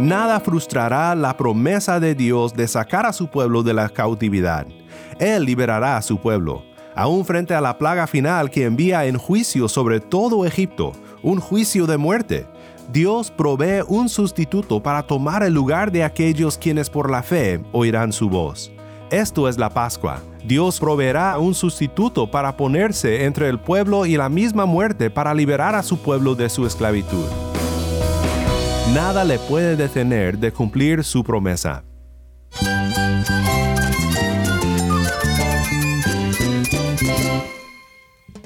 nada frustrará la promesa de Dios de sacar a su pueblo de la cautividad. Él liberará a su pueblo, aún frente a la plaga final que envía en juicio sobre todo Egipto, un juicio de muerte. Dios provee un sustituto para tomar el lugar de aquellos quienes por la fe oirán su voz. Esto es la Pascua. Dios proveerá un sustituto para ponerse entre el pueblo y la misma muerte para liberar a su pueblo de su esclavitud. Nada le puede detener de cumplir su promesa.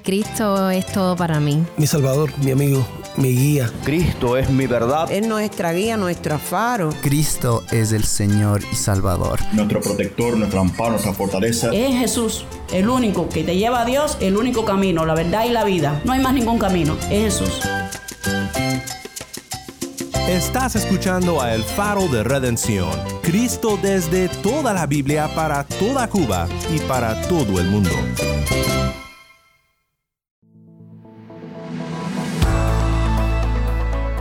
Cristo es todo para mí. Mi Salvador, mi amigo, mi guía. Cristo es mi verdad. Es nuestra guía, nuestro faro. Cristo es el Señor y Salvador. Nuestro protector, nuestro amparo, nuestra fortaleza. Es Jesús, el único que te lleva a Dios, el único camino, la verdad y la vida. No hay más ningún camino, es Jesús. Estás escuchando a El Faro de Redención, Cristo desde toda la Biblia para toda Cuba y para todo el mundo.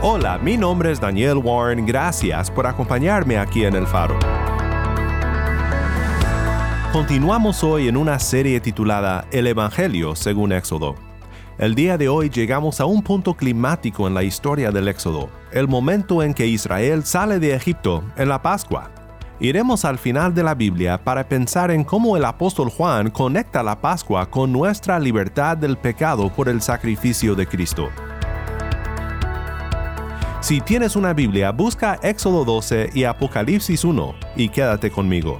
Hola, mi nombre es Daniel Warren, gracias por acompañarme aquí en El Faro. Continuamos hoy en una serie titulada El Evangelio según Éxodo. El día de hoy llegamos a un punto climático en la historia del Éxodo, el momento en que Israel sale de Egipto en la Pascua. Iremos al final de la Biblia para pensar en cómo el apóstol Juan conecta la Pascua con nuestra libertad del pecado por el sacrificio de Cristo. Si tienes una Biblia, busca Éxodo 12 y Apocalipsis 1 y quédate conmigo.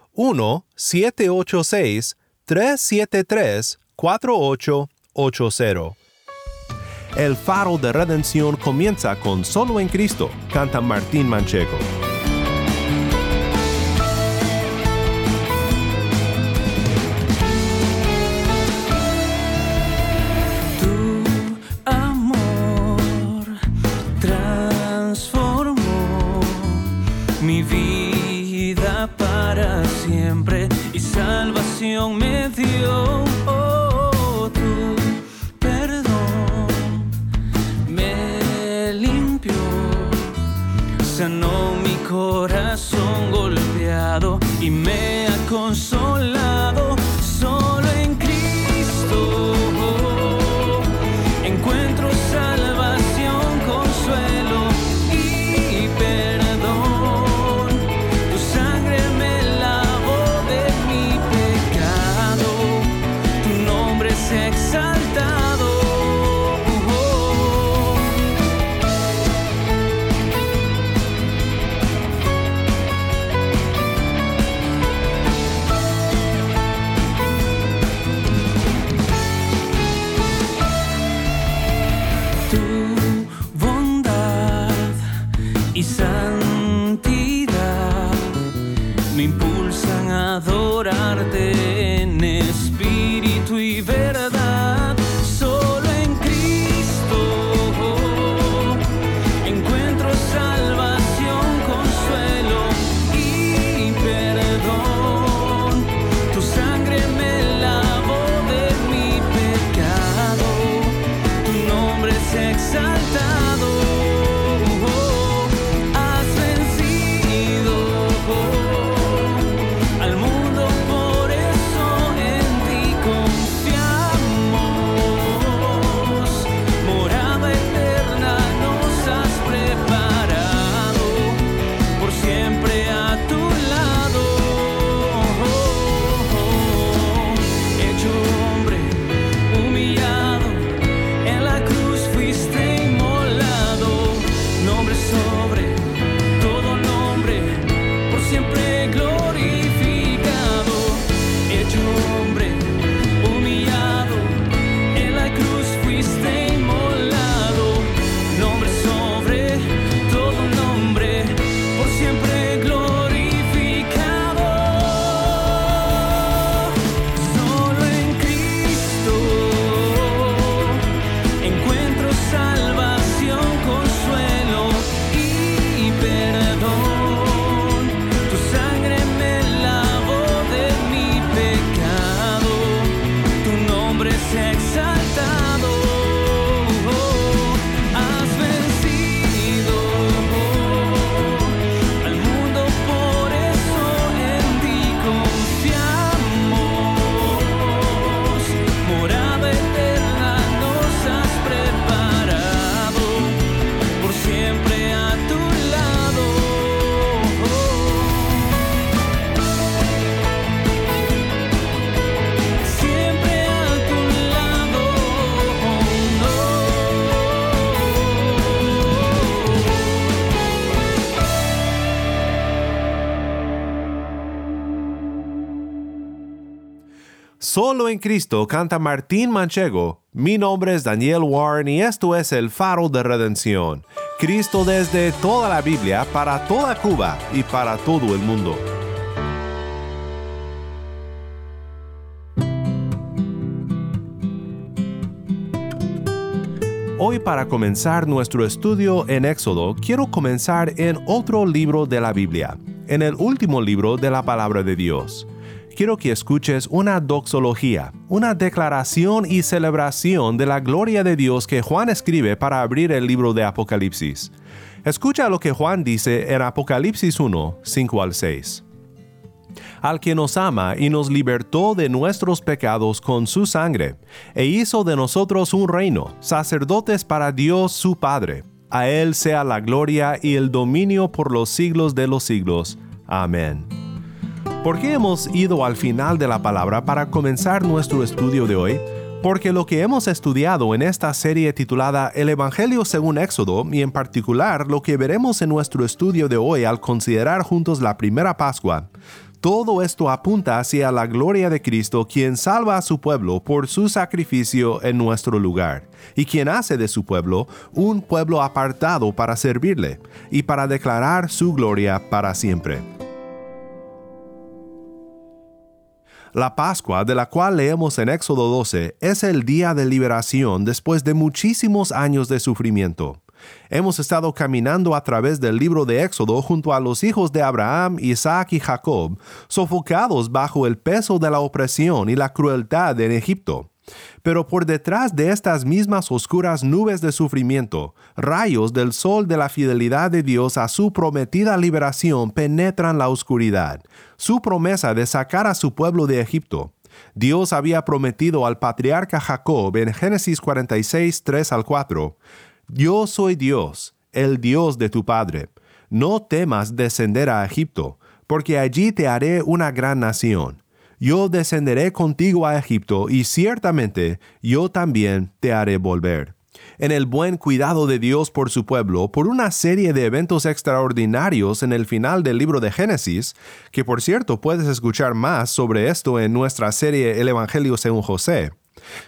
1-786-373-4880. El faro de redención comienza con Solo en Cristo, canta Martín Manchego. Solo en Cristo canta Martín Manchego. Mi nombre es Daniel Warren y esto es el faro de redención. Cristo desde toda la Biblia, para toda Cuba y para todo el mundo. Hoy para comenzar nuestro estudio en Éxodo, quiero comenzar en otro libro de la Biblia, en el último libro de la palabra de Dios. Quiero que escuches una doxología, una declaración y celebración de la gloria de Dios que Juan escribe para abrir el libro de Apocalipsis. Escucha lo que Juan dice en Apocalipsis 1, 5 al 6 al que nos ama y nos libertó de nuestros pecados con su sangre, e hizo de nosotros un reino, sacerdotes para Dios su Padre. A Él sea la gloria y el dominio por los siglos de los siglos. Amén. ¿Por qué hemos ido al final de la palabra para comenzar nuestro estudio de hoy? Porque lo que hemos estudiado en esta serie titulada El Evangelio según Éxodo, y en particular lo que veremos en nuestro estudio de hoy al considerar juntos la primera Pascua, todo esto apunta hacia la gloria de Cristo, quien salva a su pueblo por su sacrificio en nuestro lugar, y quien hace de su pueblo un pueblo apartado para servirle y para declarar su gloria para siempre. La Pascua, de la cual leemos en Éxodo 12, es el día de liberación después de muchísimos años de sufrimiento. Hemos estado caminando a través del libro de Éxodo junto a los hijos de Abraham, Isaac y Jacob, sofocados bajo el peso de la opresión y la crueldad en Egipto. Pero por detrás de estas mismas oscuras nubes de sufrimiento, rayos del sol de la fidelidad de Dios a su prometida liberación penetran la oscuridad, su promesa de sacar a su pueblo de Egipto. Dios había prometido al patriarca Jacob en Génesis 46, 3 al 4, yo soy Dios, el Dios de tu Padre. No temas descender a Egipto, porque allí te haré una gran nación. Yo descenderé contigo a Egipto, y ciertamente yo también te haré volver. En el buen cuidado de Dios por su pueblo, por una serie de eventos extraordinarios en el final del libro de Génesis, que por cierto puedes escuchar más sobre esto en nuestra serie El Evangelio según José,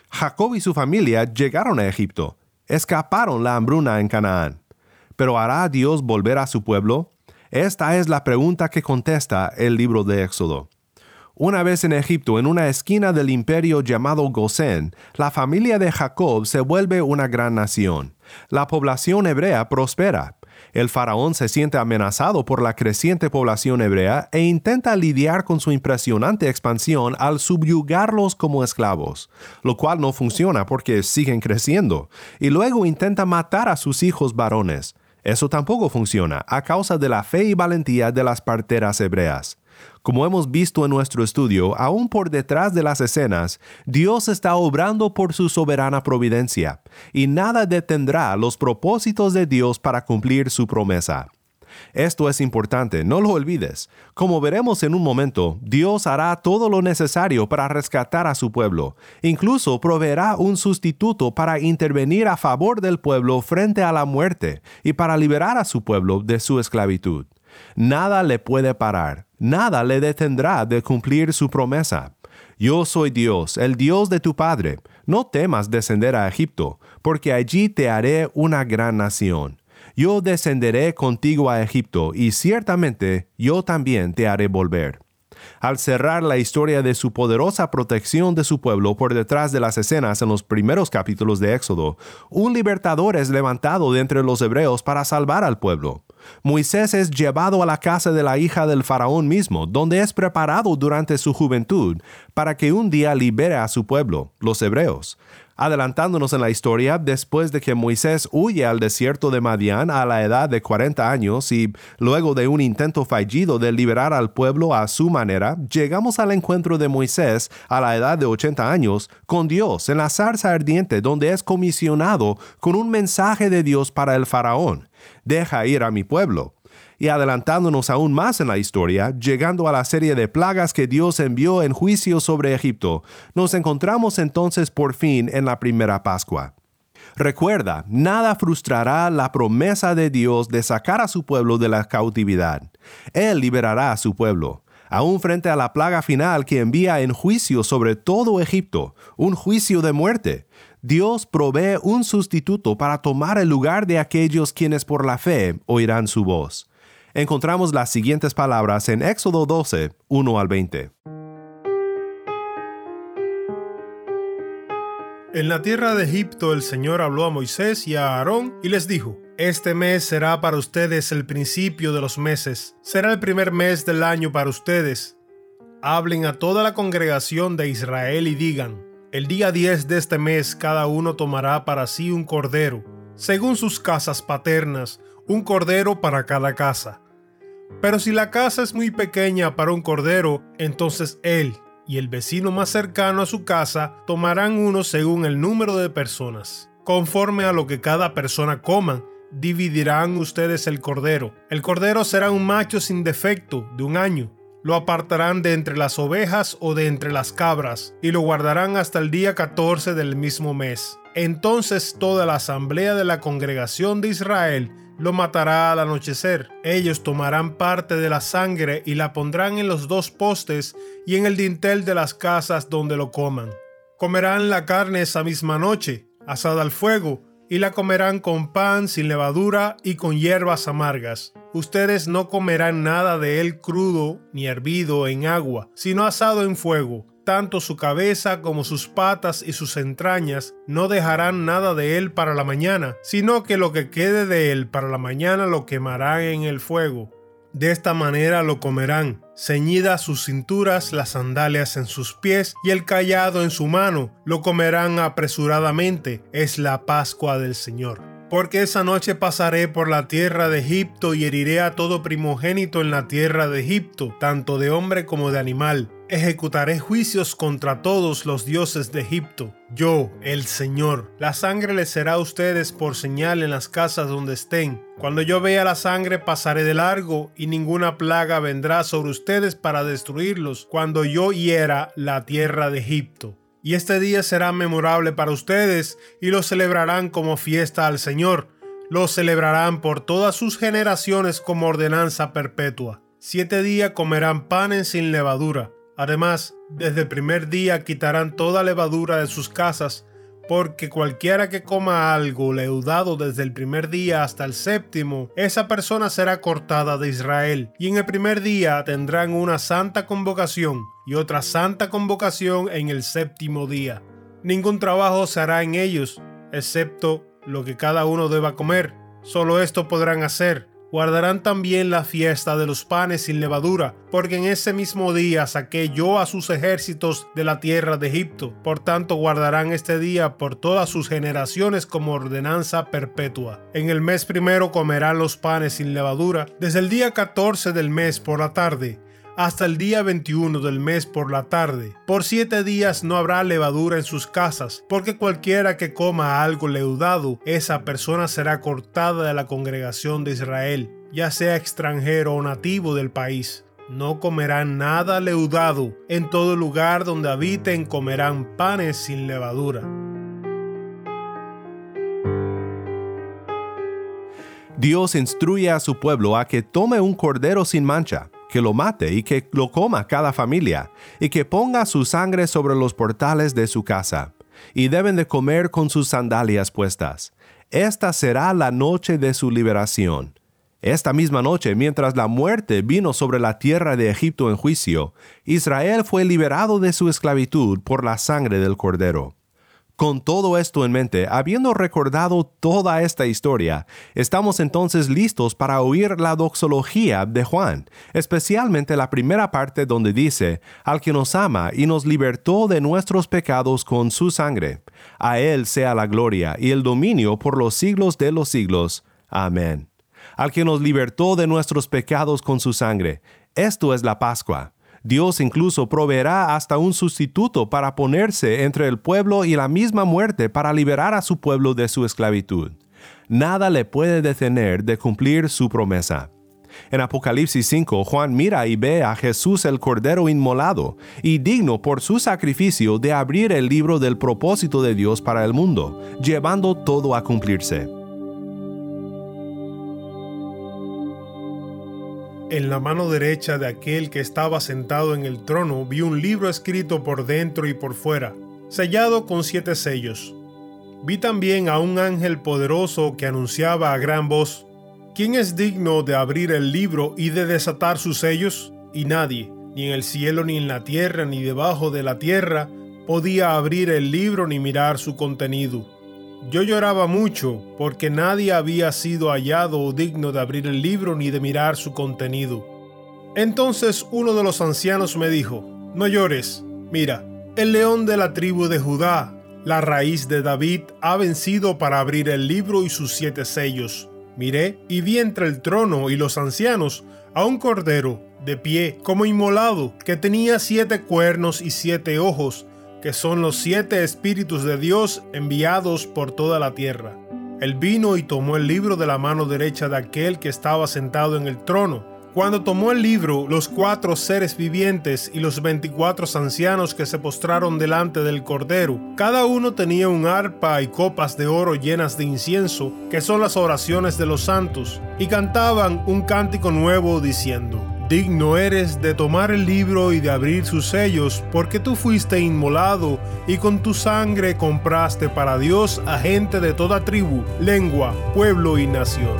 Jacob y su familia llegaron a Egipto, escaparon la hambruna en Canaán. Pero ¿hará Dios volver a su pueblo? Esta es la pregunta que contesta el libro de Éxodo. Una vez en Egipto, en una esquina del imperio llamado Gosén, la familia de Jacob se vuelve una gran nación. La población hebrea prospera. El faraón se siente amenazado por la creciente población hebrea e intenta lidiar con su impresionante expansión al subyugarlos como esclavos, lo cual no funciona porque siguen creciendo, y luego intenta matar a sus hijos varones. Eso tampoco funciona a causa de la fe y valentía de las parteras hebreas. Como hemos visto en nuestro estudio, aún por detrás de las escenas, Dios está obrando por su soberana providencia, y nada detendrá los propósitos de Dios para cumplir su promesa. Esto es importante, no lo olvides. Como veremos en un momento, Dios hará todo lo necesario para rescatar a su pueblo. Incluso proveerá un sustituto para intervenir a favor del pueblo frente a la muerte y para liberar a su pueblo de su esclavitud. Nada le puede parar, nada le detendrá de cumplir su promesa. Yo soy Dios, el Dios de tu Padre. No temas descender a Egipto, porque allí te haré una gran nación. Yo descenderé contigo a Egipto, y ciertamente yo también te haré volver al cerrar la historia de su poderosa protección de su pueblo por detrás de las escenas en los primeros capítulos de Éxodo, un libertador es levantado de entre los hebreos para salvar al pueblo. Moisés es llevado a la casa de la hija del faraón mismo, donde es preparado durante su juventud para que un día libere a su pueblo, los hebreos. Adelantándonos en la historia, después de que Moisés huye al desierto de Madián a la edad de 40 años y luego de un intento fallido de liberar al pueblo a su manera, llegamos al encuentro de Moisés a la edad de 80 años con Dios en la zarza ardiente donde es comisionado con un mensaje de Dios para el faraón. Deja ir a mi pueblo y adelantándonos aún más en la historia, llegando a la serie de plagas que Dios envió en juicio sobre Egipto, nos encontramos entonces por fin en la primera Pascua. Recuerda, nada frustrará la promesa de Dios de sacar a su pueblo de la cautividad. Él liberará a su pueblo. aún frente a la plaga final que envía en juicio sobre todo Egipto, un juicio de muerte. Dios provee un sustituto para tomar el lugar de aquellos quienes por la fe oirán su voz. Encontramos las siguientes palabras en Éxodo 12, 1 al 20. En la tierra de Egipto el Señor habló a Moisés y a Aarón y les dijo, Este mes será para ustedes el principio de los meses, será el primer mes del año para ustedes. Hablen a toda la congregación de Israel y digan, El día 10 de este mes cada uno tomará para sí un cordero, según sus casas paternas, un cordero para cada casa. Pero si la casa es muy pequeña para un cordero, entonces él y el vecino más cercano a su casa tomarán uno según el número de personas. Conforme a lo que cada persona coma, dividirán ustedes el cordero. El cordero será un macho sin defecto de un año. Lo apartarán de entre las ovejas o de entre las cabras, y lo guardarán hasta el día 14 del mismo mes. Entonces toda la asamblea de la congregación de Israel lo matará al anochecer. Ellos tomarán parte de la sangre y la pondrán en los dos postes y en el dintel de las casas donde lo coman. Comerán la carne esa misma noche, asada al fuego, y la comerán con pan sin levadura y con hierbas amargas. Ustedes no comerán nada de él crudo ni hervido en agua, sino asado en fuego tanto su cabeza como sus patas y sus entrañas no dejarán nada de él para la mañana, sino que lo que quede de él para la mañana lo quemarán en el fuego. De esta manera lo comerán, ceñidas sus cinturas, las sandalias en sus pies y el callado en su mano, lo comerán apresuradamente, es la Pascua del Señor. Porque esa noche pasaré por la tierra de Egipto y heriré a todo primogénito en la tierra de Egipto, tanto de hombre como de animal, ejecutaré juicios contra todos los dioses de Egipto. Yo, el Señor, la sangre les será a ustedes por señal en las casas donde estén. Cuando yo vea la sangre pasaré de largo y ninguna plaga vendrá sobre ustedes para destruirlos cuando yo hiera la tierra de Egipto. Y este día será memorable para ustedes y lo celebrarán como fiesta al Señor. Lo celebrarán por todas sus generaciones como ordenanza perpetua. Siete días comerán panes sin levadura Además, desde el primer día quitarán toda levadura de sus casas, porque cualquiera que coma algo leudado desde el primer día hasta el séptimo, esa persona será cortada de Israel. Y en el primer día tendrán una santa convocación y otra santa convocación en el séptimo día. Ningún trabajo se hará en ellos, excepto lo que cada uno deba comer. Solo esto podrán hacer guardarán también la fiesta de los panes sin levadura, porque en ese mismo día saqué yo a sus ejércitos de la tierra de Egipto. Por tanto guardarán este día por todas sus generaciones como ordenanza perpetua. En el mes primero comerán los panes sin levadura, desde el día 14 del mes por la tarde hasta el día 21 del mes por la tarde. Por siete días no habrá levadura en sus casas, porque cualquiera que coma algo leudado, esa persona será cortada de la congregación de Israel, ya sea extranjero o nativo del país. No comerán nada leudado, en todo lugar donde habiten comerán panes sin levadura. Dios instruye a su pueblo a que tome un cordero sin mancha que lo mate y que lo coma cada familia, y que ponga su sangre sobre los portales de su casa, y deben de comer con sus sandalias puestas. Esta será la noche de su liberación. Esta misma noche, mientras la muerte vino sobre la tierra de Egipto en juicio, Israel fue liberado de su esclavitud por la sangre del cordero. Con todo esto en mente, habiendo recordado toda esta historia, estamos entonces listos para oír la doxología de Juan, especialmente la primera parte donde dice, al que nos ama y nos libertó de nuestros pecados con su sangre. A Él sea la gloria y el dominio por los siglos de los siglos. Amén. Al que nos libertó de nuestros pecados con su sangre. Esto es la Pascua. Dios incluso proveerá hasta un sustituto para ponerse entre el pueblo y la misma muerte para liberar a su pueblo de su esclavitud. Nada le puede detener de cumplir su promesa. En Apocalipsis 5, Juan mira y ve a Jesús el Cordero inmolado y digno por su sacrificio de abrir el libro del propósito de Dios para el mundo, llevando todo a cumplirse. En la mano derecha de aquel que estaba sentado en el trono vi un libro escrito por dentro y por fuera, sellado con siete sellos. Vi también a un ángel poderoso que anunciaba a gran voz, ¿quién es digno de abrir el libro y de desatar sus sellos? Y nadie, ni en el cielo, ni en la tierra, ni debajo de la tierra, podía abrir el libro ni mirar su contenido. Yo lloraba mucho porque nadie había sido hallado digno de abrir el libro ni de mirar su contenido. Entonces uno de los ancianos me dijo, no llores, mira, el león de la tribu de Judá, la raíz de David, ha vencido para abrir el libro y sus siete sellos. Miré y vi entre el trono y los ancianos a un cordero, de pie, como inmolado, que tenía siete cuernos y siete ojos, que son los siete espíritus de Dios enviados por toda la tierra. Él vino y tomó el libro de la mano derecha de aquel que estaba sentado en el trono. Cuando tomó el libro, los cuatro seres vivientes y los veinticuatro ancianos que se postraron delante del Cordero, cada uno tenía un arpa y copas de oro llenas de incienso, que son las oraciones de los santos, y cantaban un cántico nuevo diciendo, Digno eres de tomar el libro y de abrir sus sellos, porque tú fuiste inmolado y con tu sangre compraste para Dios a gente de toda tribu, lengua, pueblo y nación.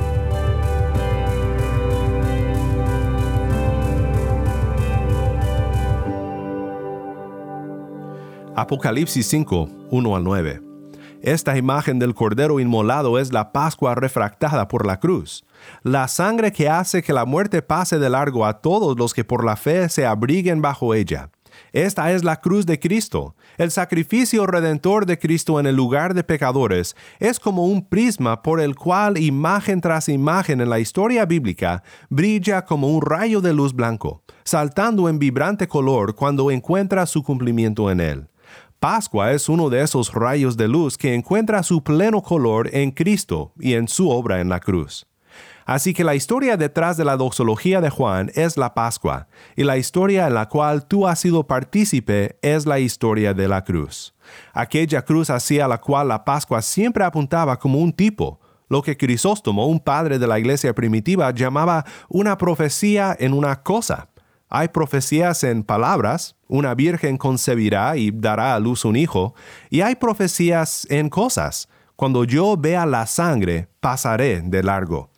Apocalipsis 5, 1 al 9. Esta imagen del Cordero inmolado es la Pascua refractada por la cruz, la sangre que hace que la muerte pase de largo a todos los que por la fe se abriguen bajo ella. Esta es la cruz de Cristo. El sacrificio redentor de Cristo en el lugar de pecadores es como un prisma por el cual imagen tras imagen en la historia bíblica brilla como un rayo de luz blanco, saltando en vibrante color cuando encuentra su cumplimiento en él. Pascua es uno de esos rayos de luz que encuentra su pleno color en Cristo y en su obra en la cruz. Así que la historia detrás de la doxología de Juan es la Pascua, y la historia en la cual tú has sido partícipe es la historia de la cruz. Aquella cruz hacia la cual la Pascua siempre apuntaba como un tipo, lo que Crisóstomo, un padre de la iglesia primitiva, llamaba una profecía en una cosa. Hay profecías en palabras, una virgen concebirá y dará a luz un hijo, y hay profecías en cosas. Cuando yo vea la sangre, pasaré de largo.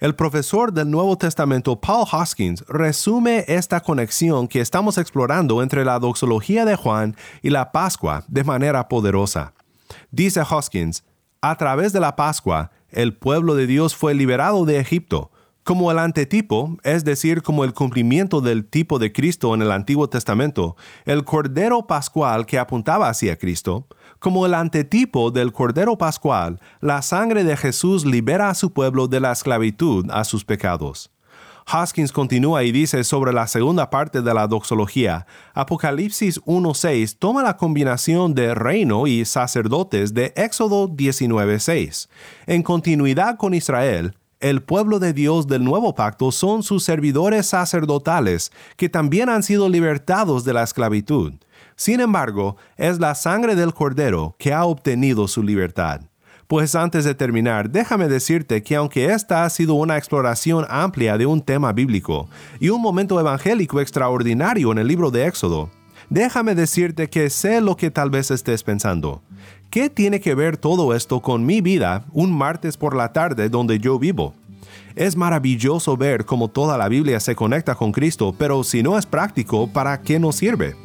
El profesor del Nuevo Testamento Paul Hoskins resume esta conexión que estamos explorando entre la doxología de Juan y la Pascua de manera poderosa. Dice Hoskins, a través de la Pascua, el pueblo de Dios fue liberado de Egipto, como el antetipo, es decir, como el cumplimiento del tipo de Cristo en el Antiguo Testamento, el Cordero Pascual que apuntaba hacia Cristo, como el antetipo del Cordero Pascual, la sangre de Jesús libera a su pueblo de la esclavitud a sus pecados. Hoskins continúa y dice sobre la segunda parte de la doxología, Apocalipsis 1.6 toma la combinación de reino y sacerdotes de Éxodo 19.6. En continuidad con Israel, el pueblo de Dios del nuevo pacto son sus servidores sacerdotales, que también han sido libertados de la esclavitud. Sin embargo, es la sangre del Cordero que ha obtenido su libertad. Pues antes de terminar, déjame decirte que aunque esta ha sido una exploración amplia de un tema bíblico y un momento evangélico extraordinario en el libro de Éxodo, déjame decirte que sé lo que tal vez estés pensando. ¿Qué tiene que ver todo esto con mi vida un martes por la tarde donde yo vivo? Es maravilloso ver cómo toda la Biblia se conecta con Cristo, pero si no es práctico, ¿para qué nos sirve?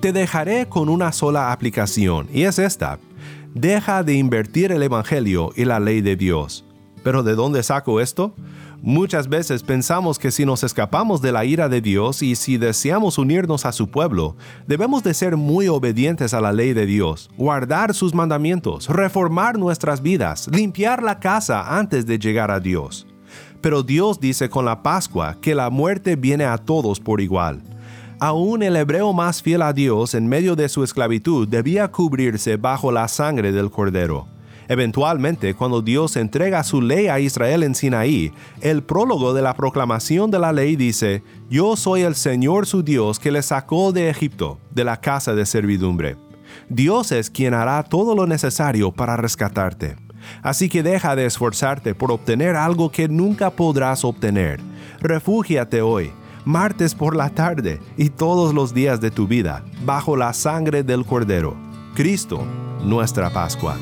Te dejaré con una sola aplicación, y es esta. Deja de invertir el Evangelio y la ley de Dios. ¿Pero de dónde saco esto? Muchas veces pensamos que si nos escapamos de la ira de Dios y si deseamos unirnos a su pueblo, debemos de ser muy obedientes a la ley de Dios, guardar sus mandamientos, reformar nuestras vidas, limpiar la casa antes de llegar a Dios. Pero Dios dice con la Pascua que la muerte viene a todos por igual. Aún el hebreo más fiel a Dios en medio de su esclavitud debía cubrirse bajo la sangre del cordero. Eventualmente, cuando Dios entrega su ley a Israel en Sinaí, el prólogo de la proclamación de la ley dice, Yo soy el Señor su Dios que le sacó de Egipto, de la casa de servidumbre. Dios es quien hará todo lo necesario para rescatarte. Así que deja de esforzarte por obtener algo que nunca podrás obtener. Refúgiate hoy, martes por la tarde y todos los días de tu vida, bajo la sangre del Cordero. Cristo, nuestra Pascua.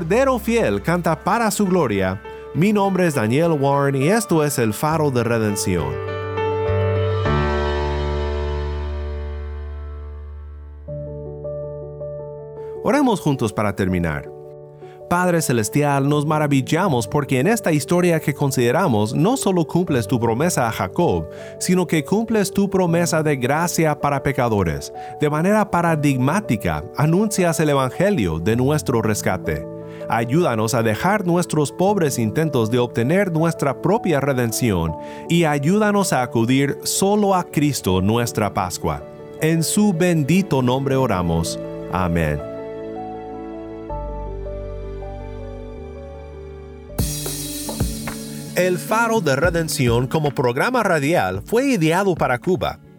Cordero Fiel canta para su gloria. Mi nombre es Daniel Warren y esto es El Faro de Redención. Oremos juntos para terminar. Padre Celestial, nos maravillamos porque en esta historia que consideramos no solo cumples tu promesa a Jacob, sino que cumples tu promesa de gracia para pecadores. De manera paradigmática, anuncias el Evangelio de nuestro rescate. Ayúdanos a dejar nuestros pobres intentos de obtener nuestra propia redención y ayúdanos a acudir solo a Cristo nuestra Pascua. En su bendito nombre oramos. Amén. El Faro de Redención como programa radial fue ideado para Cuba,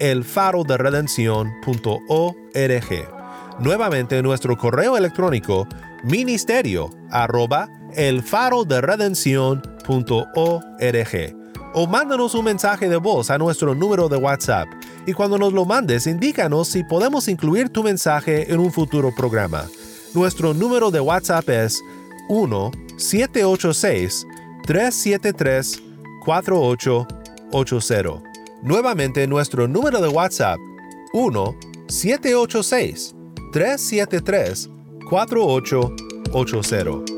elfaroderedencion.org. Nuevamente nuestro correo electrónico ministerio arroba o mándanos un mensaje de voz a nuestro número de WhatsApp y cuando nos lo mandes indícanos si podemos incluir tu mensaje en un futuro programa. Nuestro número de WhatsApp es 1-786-373-4880. Nuevamente nuestro número de WhatsApp 1-786-373-4880.